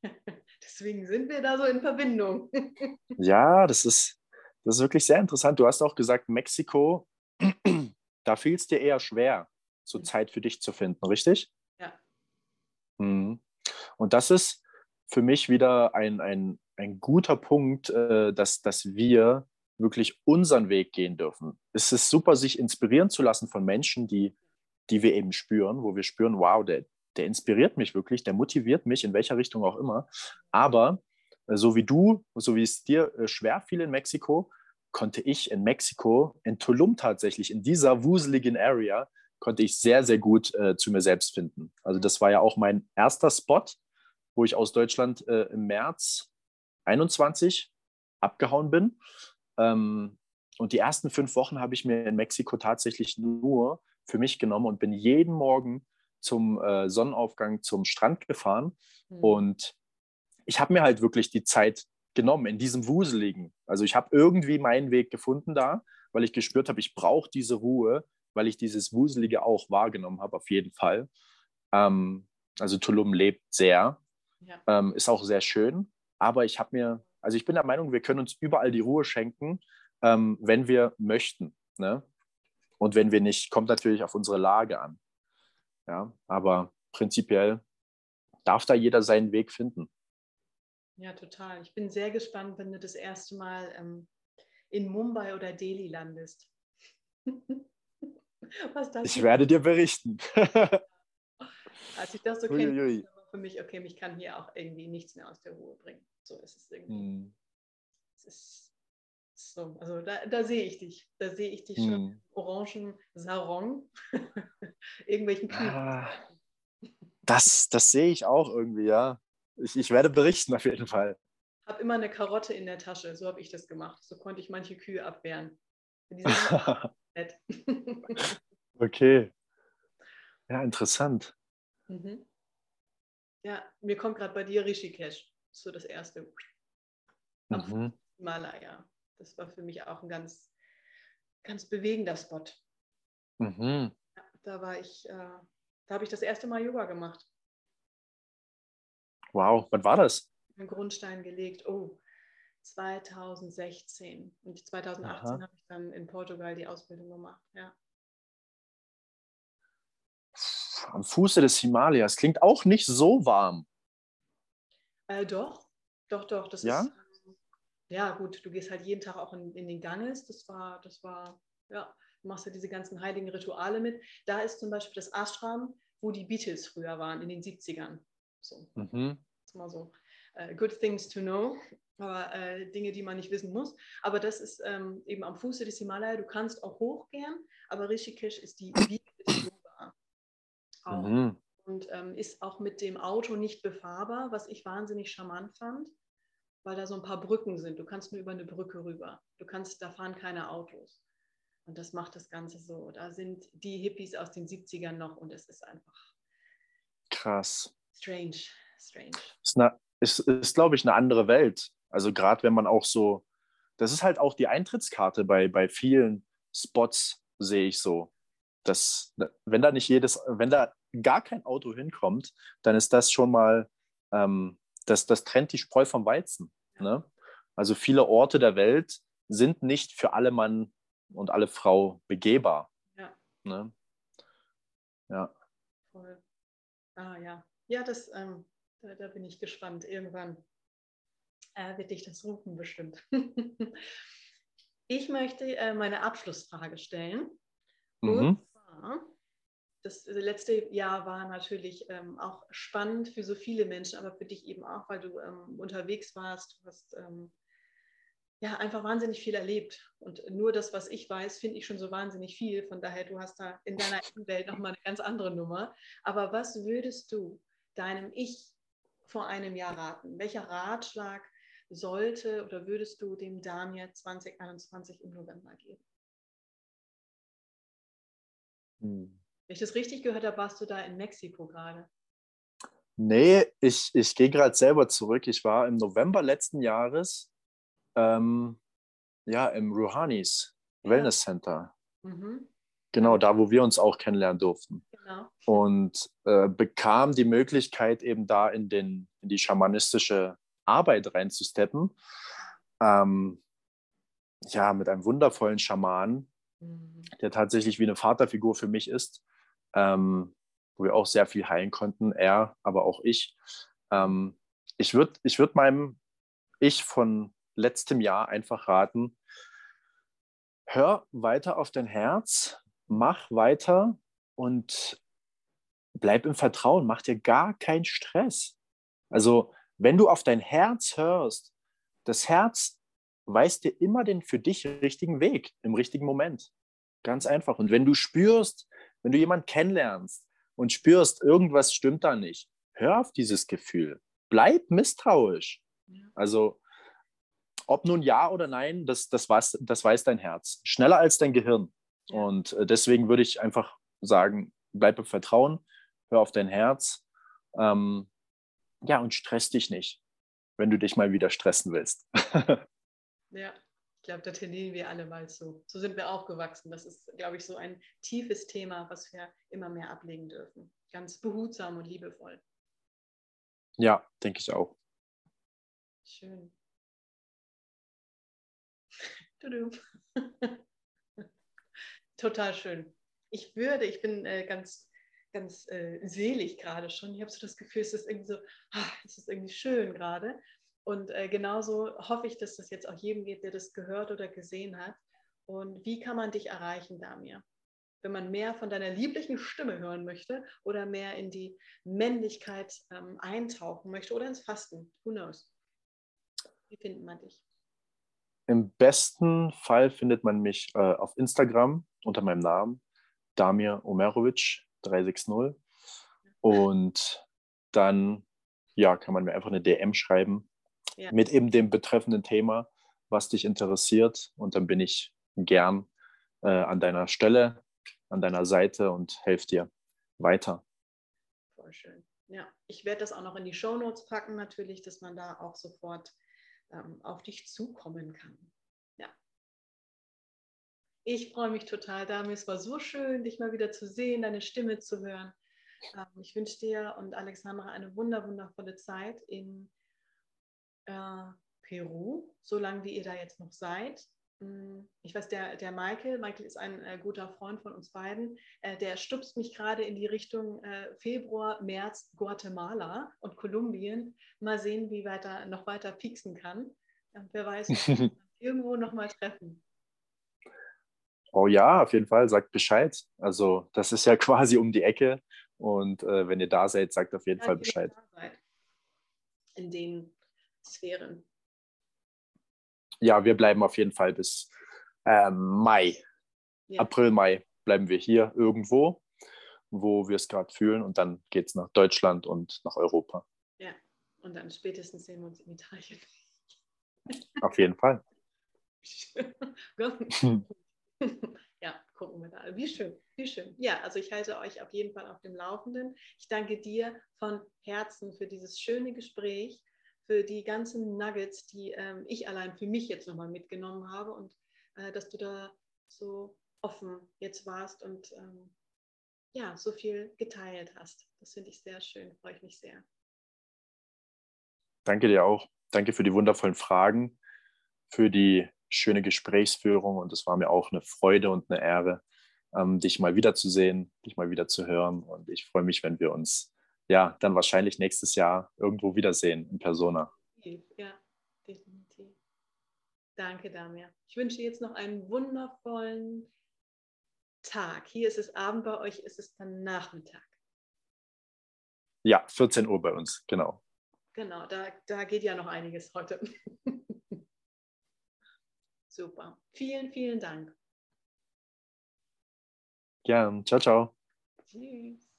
Deswegen sind wir da so in Verbindung. ja, das ist, das ist wirklich sehr interessant. Du hast auch gesagt, Mexiko, da fiel es dir eher schwer, so mhm. Zeit für dich zu finden, richtig? Ja. Mhm. Und das ist für mich wieder ein, ein, ein guter Punkt, äh, dass, dass wir wirklich unseren Weg gehen dürfen. Es ist super, sich inspirieren zu lassen von Menschen, die, die wir eben spüren, wo wir spüren, wow, der, der inspiriert mich wirklich, der motiviert mich, in welcher Richtung auch immer. Aber so wie du, so wie es dir äh, schwer fiel in Mexiko, konnte ich in Mexiko, in Tulum tatsächlich, in dieser wuseligen Area, konnte ich sehr, sehr gut äh, zu mir selbst finden. Also das war ja auch mein erster Spot, wo ich aus Deutschland äh, im März 21 abgehauen bin. Ähm, und die ersten fünf Wochen habe ich mir in Mexiko tatsächlich nur für mich genommen und bin jeden Morgen zum äh, Sonnenaufgang zum Strand gefahren. Mhm. Und ich habe mir halt wirklich die Zeit genommen in diesem Wuseligen. Also ich habe irgendwie meinen Weg gefunden da, weil ich gespürt habe, ich brauche diese Ruhe, weil ich dieses Wuselige auch wahrgenommen habe, auf jeden Fall. Ähm, also Tulum lebt sehr, ja. ähm, ist auch sehr schön, aber ich habe mir, also ich bin der Meinung, wir können uns überall die Ruhe schenken, ähm, wenn wir möchten. Ne? Und wenn wir nicht, kommt natürlich auf unsere Lage an. Ja, aber prinzipiell darf da jeder seinen Weg finden. Ja, total. Ich bin sehr gespannt, wenn du das erste Mal ähm, in Mumbai oder Delhi landest. Ich werde dir berichten. Als ich das so kenne, für mich, okay, mich kann hier auch irgendwie nichts mehr aus der Ruhe bringen. So ist es irgendwie. Hm. Es ist so, also da, da sehe ich dich. Da sehe ich dich hm. schon orangen Sarong, irgendwelchen Kühen. Ah, das, das sehe ich auch irgendwie, ja. Ich, ich werde berichten auf jeden Fall. Habe immer eine Karotte in der Tasche, so habe ich das gemacht. So konnte ich manche Kühe abwehren. okay. Ja, interessant. Mhm. Ja, mir kommt gerade bei dir Rishikesh, so das erste. Am mhm. Himalaya. Das war für mich auch ein ganz, ganz bewegender Spot. Mhm. Ja, da war ich, äh, da habe ich das erste Mal Yoga gemacht. Wow, wann war das? Einen Grundstein gelegt. Oh, 2016. Und 2018 habe ich dann in Portugal die Ausbildung gemacht. Ja. Am Fuße des Himalayas. Klingt auch nicht so warm. Äh, doch, doch, doch. Das ja? ist. Ja, gut, du gehst halt jeden Tag auch in, in den Ganges. Das war, das war, ja, du machst ja diese ganzen heiligen Rituale mit. Da ist zum Beispiel das Ashram, wo die Beatles früher waren, in den 70ern. So. Mhm. Das ist mal so. Uh, good things to know aber äh, Dinge, die man nicht wissen muss. Aber das ist ähm, eben am Fuße des Himalaya. Du kannst auch hochgehen, aber Rishikesh ist die Wiege. Mhm. Und ähm, ist auch mit dem Auto nicht befahrbar, was ich wahnsinnig charmant fand, weil da so ein paar Brücken sind. Du kannst nur über eine Brücke rüber. Du kannst, da fahren keine Autos. Und das macht das Ganze so. Da sind die Hippies aus den 70ern noch und es ist einfach krass. Strange, strange. Ist, ist, ist glaube ich, eine andere Welt. Also gerade wenn man auch so, das ist halt auch die Eintrittskarte bei, bei vielen Spots, sehe ich so. Dass, wenn da nicht jedes, wenn da gar kein Auto hinkommt, dann ist das schon mal, ähm, das, das trennt die Spreu vom Weizen. Ne? Also viele Orte der Welt sind nicht für alle Mann und alle Frau begehbar. Ja. Ne? Ja. Voll. Ah ja. Ja, das, ähm, da, da bin ich gespannt. Irgendwann äh, wird dich das rufen bestimmt. ich möchte äh, meine Abschlussfrage stellen. Mhm. Und das letzte Jahr war natürlich ähm, auch spannend für so viele Menschen, aber für dich eben auch, weil du ähm, unterwegs warst, du hast ähm, ja einfach wahnsinnig viel erlebt. Und nur das, was ich weiß, finde ich schon so wahnsinnig viel. Von daher, du hast da in deiner Welt nochmal eine ganz andere Nummer. Aber was würdest du deinem Ich vor einem Jahr raten? Welcher Ratschlag sollte oder würdest du dem Daniel 2021 im November geben? Hm. Wenn ich das richtig gehört habe, warst du da in Mexiko gerade. Nee, ich, ich gehe gerade selber zurück. Ich war im November letzten Jahres ähm, ja, im Rouhanis ja. Wellness Center. Mhm. Genau, da, wo wir uns auch kennenlernen durften. Genau. Und äh, bekam die Möglichkeit, eben da in, den, in die schamanistische Arbeit reinzusteppen. Ähm, ja, mit einem wundervollen Schaman, mhm. der tatsächlich wie eine Vaterfigur für mich ist, ähm, wo wir auch sehr viel heilen konnten, er, aber auch ich. Ähm, ich würde ich würd meinem Ich von letztem Jahr einfach raten, hör weiter auf dein Herz, mach weiter und bleib im Vertrauen, mach dir gar keinen Stress. Also wenn du auf dein Herz hörst, das Herz weist dir immer den für dich richtigen Weg im richtigen Moment. Ganz einfach. Und wenn du spürst, wenn du jemanden kennenlernst und spürst, irgendwas stimmt da nicht, hör auf dieses Gefühl. Bleib misstrauisch. Also, ob nun ja oder nein, das, das, weiß, das weiß dein Herz. Schneller als dein Gehirn. Und äh, deswegen würde ich einfach sagen, bleib im Vertrauen, hör auf dein Herz. Ähm, ja, und stress dich nicht, wenn du dich mal wieder stressen willst. ja, glaube, da tendieren wir alle mal zu. So sind wir aufgewachsen. Das ist, glaube ich, so ein tiefes Thema, was wir immer mehr ablegen dürfen. Ganz behutsam und liebevoll. Ja, denke ich auch. Schön. Total schön. Ich würde, ich bin äh, ganz ganz äh, selig gerade schon. Ich habe so das Gefühl, es ist irgendwie so, ah, es ist irgendwie schön gerade. Und äh, genauso hoffe ich, dass das jetzt auch jedem geht, der das gehört oder gesehen hat. Und wie kann man dich erreichen, Damir? Wenn man mehr von deiner lieblichen Stimme hören möchte oder mehr in die Männlichkeit ähm, eintauchen möchte oder ins Fasten. Who knows? Wie findet man dich? Im besten Fall findet man mich äh, auf Instagram unter meinem Namen, Damir Omerovic, 360. Und dann ja, kann man mir einfach eine DM schreiben ja. mit eben dem betreffenden Thema, was dich interessiert. Und dann bin ich gern äh, an deiner Stelle, an deiner Seite und helfe dir, weiter. Voll schön. Ja, ich werde das auch noch in die Show Notes packen, natürlich, dass man da auch sofort ähm, auf dich zukommen kann. Ja. Ich freue mich total, Dami. Es war so schön, dich mal wieder zu sehen, deine Stimme zu hören. Ähm, ich wünsche dir und Alexandra eine wunder, wundervolle Zeit in äh, Peru, solange wie ihr da jetzt noch seid. Hm, ich weiß, der, der Michael, Michael ist ein äh, guter Freund von uns beiden, äh, der stupst mich gerade in die Richtung äh, Februar, März, Guatemala und Kolumbien. Mal sehen, wie weiter, noch weiter pieksen kann. Und wer weiß, irgendwo nochmal treffen. Oh ja, auf jeden Fall, sagt Bescheid. Also das ist ja quasi um die Ecke. Und äh, wenn ihr da seid, sagt auf jeden ja, Fall Bescheid. In den Sphären ja, wir bleiben auf jeden Fall bis ähm, Mai, ja. April, Mai bleiben wir hier irgendwo, wo wir es gerade fühlen und dann geht es nach Deutschland und nach Europa. Ja, und dann spätestens sehen wir uns in Italien. Auf jeden Fall. ja, gucken wir da. Wie schön, wie schön. Ja, also ich halte euch auf jeden Fall auf dem Laufenden. Ich danke dir von Herzen für dieses schöne Gespräch für die ganzen Nuggets, die ähm, ich allein für mich jetzt nochmal mitgenommen habe und äh, dass du da so offen jetzt warst und ähm, ja, so viel geteilt hast. Das finde ich sehr schön, freue ich mich sehr. Danke dir auch. Danke für die wundervollen Fragen, für die schöne Gesprächsführung und es war mir auch eine Freude und eine Ehre, ähm, dich mal wiederzusehen, dich mal wieder zu hören und ich freue mich, wenn wir uns ja, dann wahrscheinlich nächstes Jahr irgendwo wiedersehen in Persona. Ja, definitiv. Danke, Damir. Ich wünsche jetzt noch einen wundervollen Tag. Hier ist es Abend, bei euch ist es dann Nachmittag. Ja, 14 Uhr bei uns, genau. Genau, da, da geht ja noch einiges heute. Super. Vielen, vielen Dank. Gern. Ciao, ciao. Tschüss.